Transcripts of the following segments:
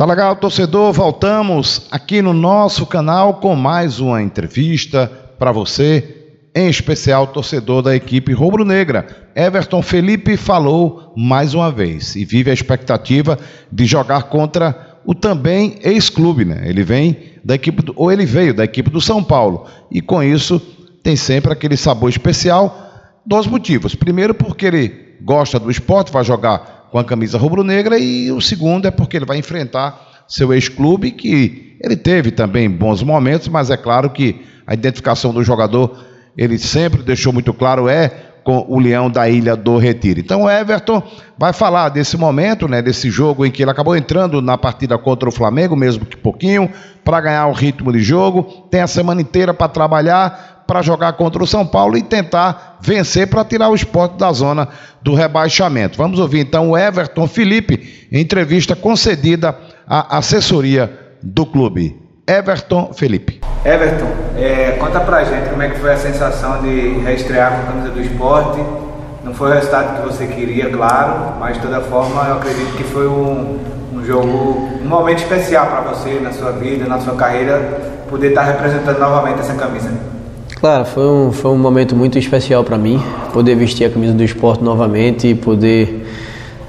Tá legal, torcedor? Voltamos aqui no nosso canal com mais uma entrevista para você, em especial torcedor da equipe rubro-negra. Everton Felipe falou mais uma vez e vive a expectativa de jogar contra o também ex-clube, né? Ele vem da equipe do, ou ele veio da equipe do São Paulo e com isso tem sempre aquele sabor especial. Dois motivos. Primeiro, porque ele gosta do esporte, vai jogar com a camisa rubro-negra e o segundo é porque ele vai enfrentar seu ex-clube, que ele teve também bons momentos, mas é claro que a identificação do jogador, ele sempre deixou muito claro, é com o Leão da Ilha do Retiro. Então o Everton vai falar desse momento, né, desse jogo em que ele acabou entrando na partida contra o Flamengo, mesmo que pouquinho, para ganhar o ritmo de jogo, tem a semana inteira para trabalhar, para jogar contra o São Paulo e tentar vencer para tirar o esporte da zona do rebaixamento. Vamos ouvir então o Everton Felipe, em entrevista concedida à assessoria do clube. Everton Felipe. Everton, é, conta pra gente como é que foi a sensação de reestrear com a camisa do esporte. Não foi o resultado que você queria, claro, mas de toda forma eu acredito que foi um, um jogo, um momento especial para você na sua vida, na sua carreira, poder estar representando novamente essa camisa. Claro, foi um, foi um momento muito especial para mim, poder vestir a camisa do esporte novamente e poder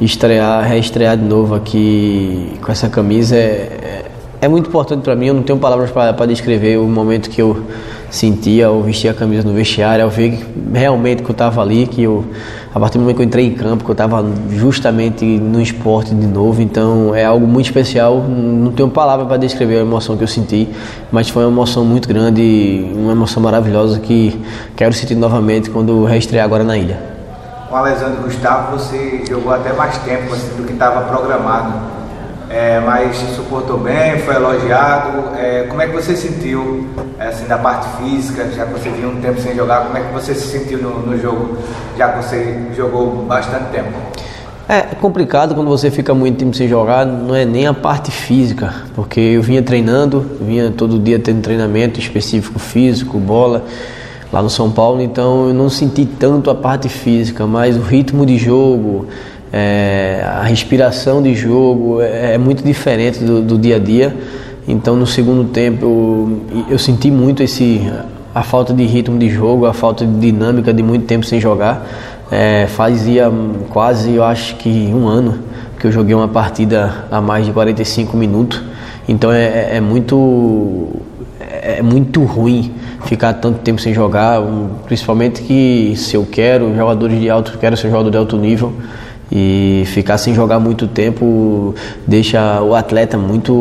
estrear, reestrear de novo aqui com essa camisa é, é muito importante para mim. Eu não tenho palavras para descrever o momento que eu sentia ao vestir a camisa no vestiário, ao ver realmente que eu estava ali, que eu a partir do momento que eu entrei em campo, que eu estava justamente no esporte de novo, então é algo muito especial. Não tenho palavra para descrever a emoção que eu senti, mas foi uma emoção muito grande, uma emoção maravilhosa que quero sentir novamente quando reestrear agora na ilha. Com o Alessandro Gustavo, você jogou até mais tempo assim, do que estava programado é, mas suportou bem, foi elogiado. É, como é que você sentiu assim, da parte física, já que você vinha um tempo sem jogar, como é que você se sentiu no, no jogo, já que você jogou bastante tempo? É complicado quando você fica muito tempo sem jogar, não é nem a parte física, porque eu vinha treinando, vinha todo dia tendo treinamento específico físico, bola, lá no São Paulo, então eu não senti tanto a parte física, mas o ritmo de jogo, é, a respiração de jogo é, é muito diferente do, do, dia a dia. Então no segundo tempo eu, eu, senti muito esse a falta de ritmo de jogo, a falta de dinâmica de muito tempo sem jogar. É, fazia quase, eu acho que um ano que eu joguei uma partida a mais de 45 minutos. Então é, é, é muito é muito ruim ficar tanto tempo sem jogar, principalmente que se eu quero jogadores de alto, quero ser jogador de alto nível, e ficar sem jogar muito tempo deixa o atleta muito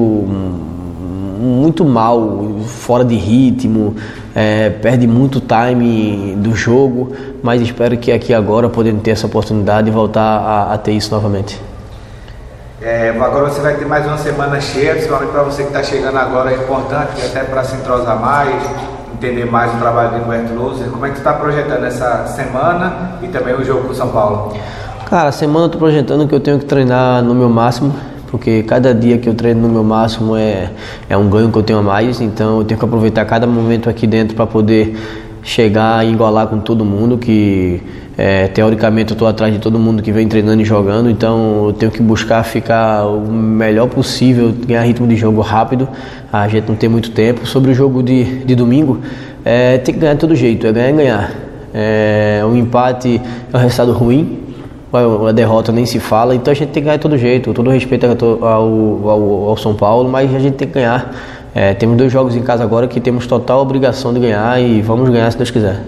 muito mal, fora de ritmo, é, perde muito time do jogo, mas espero que aqui agora podendo ter essa oportunidade e voltar a, a ter isso novamente. É, agora você vai ter mais uma semana cheia, principalmente para você que está chegando agora, é importante, até para se entrosar mais, entender mais o trabalho de Humberto Louser. Como é que você está projetando essa semana e também o jogo com o São Paulo? Cara, semana eu tô projetando que eu tenho que treinar no meu máximo, porque cada dia que eu treino no meu máximo é, é um ganho que eu tenho a mais, então eu tenho que aproveitar cada momento aqui dentro para poder chegar e igualar com todo mundo, que é, teoricamente eu estou atrás de todo mundo que vem treinando e jogando, então eu tenho que buscar ficar o melhor possível, ganhar ritmo de jogo rápido, a gente não tem muito tempo. Sobre o jogo de, de domingo, é, tem que ganhar de todo jeito, é ganhar e ganhar. É, um empate é um resultado ruim, a derrota nem se fala, então a gente tem que ganhar de todo jeito, todo respeito ao, ao, ao São Paulo, mas a gente tem que ganhar. É, temos dois jogos em casa agora que temos total obrigação de ganhar e vamos ganhar se Deus quiser.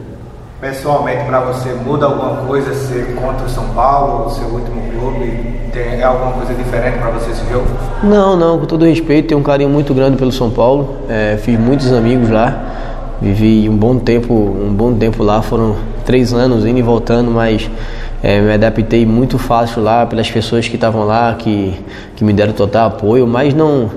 Pessoalmente, para você, muda alguma coisa ser contra o São Paulo, o seu último clube? Tem é alguma coisa diferente para você esse jogo? Não, não, com todo respeito, tenho um carinho muito grande pelo São Paulo, é, fiz muitos amigos lá, vivi um bom tempo, um bom tempo lá, foram três anos indo e voltando, mas é, me adaptei muito fácil lá pelas pessoas que estavam lá, que, que me deram total apoio, mas não,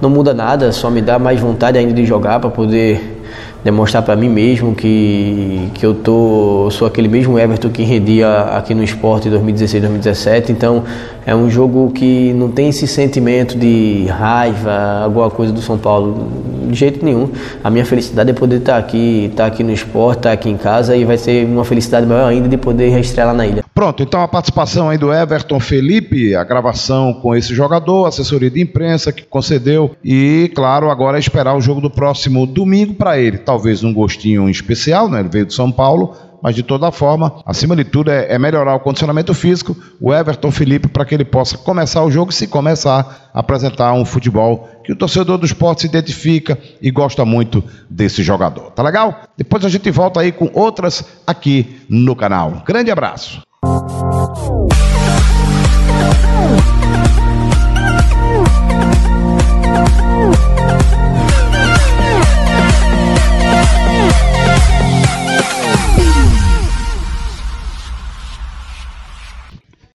não muda nada, só me dá mais vontade ainda de jogar para poder demonstrar para mim mesmo que, que eu tô, sou aquele mesmo Everton que rendia aqui no esporte em 2016, 2017. Então é um jogo que não tem esse sentimento de raiva, alguma coisa do São Paulo, de jeito nenhum. A minha felicidade é poder estar aqui, estar aqui no esporte, estar aqui em casa e vai ser uma felicidade maior ainda de poder reestrear lá na ilha. Pronto, então a participação aí do Everton Felipe, a gravação com esse jogador, assessoria de imprensa que concedeu e, claro, agora é esperar o jogo do próximo domingo para ele. Talvez um gostinho especial, né? Ele veio de São Paulo mas de toda forma, acima de tudo, é, é melhorar o condicionamento físico, o Everton Felipe, para que ele possa começar o jogo e se começar a apresentar um futebol que o torcedor do esporte se identifica e gosta muito desse jogador. Tá legal? Depois a gente volta aí com outras aqui no canal. Grande abraço.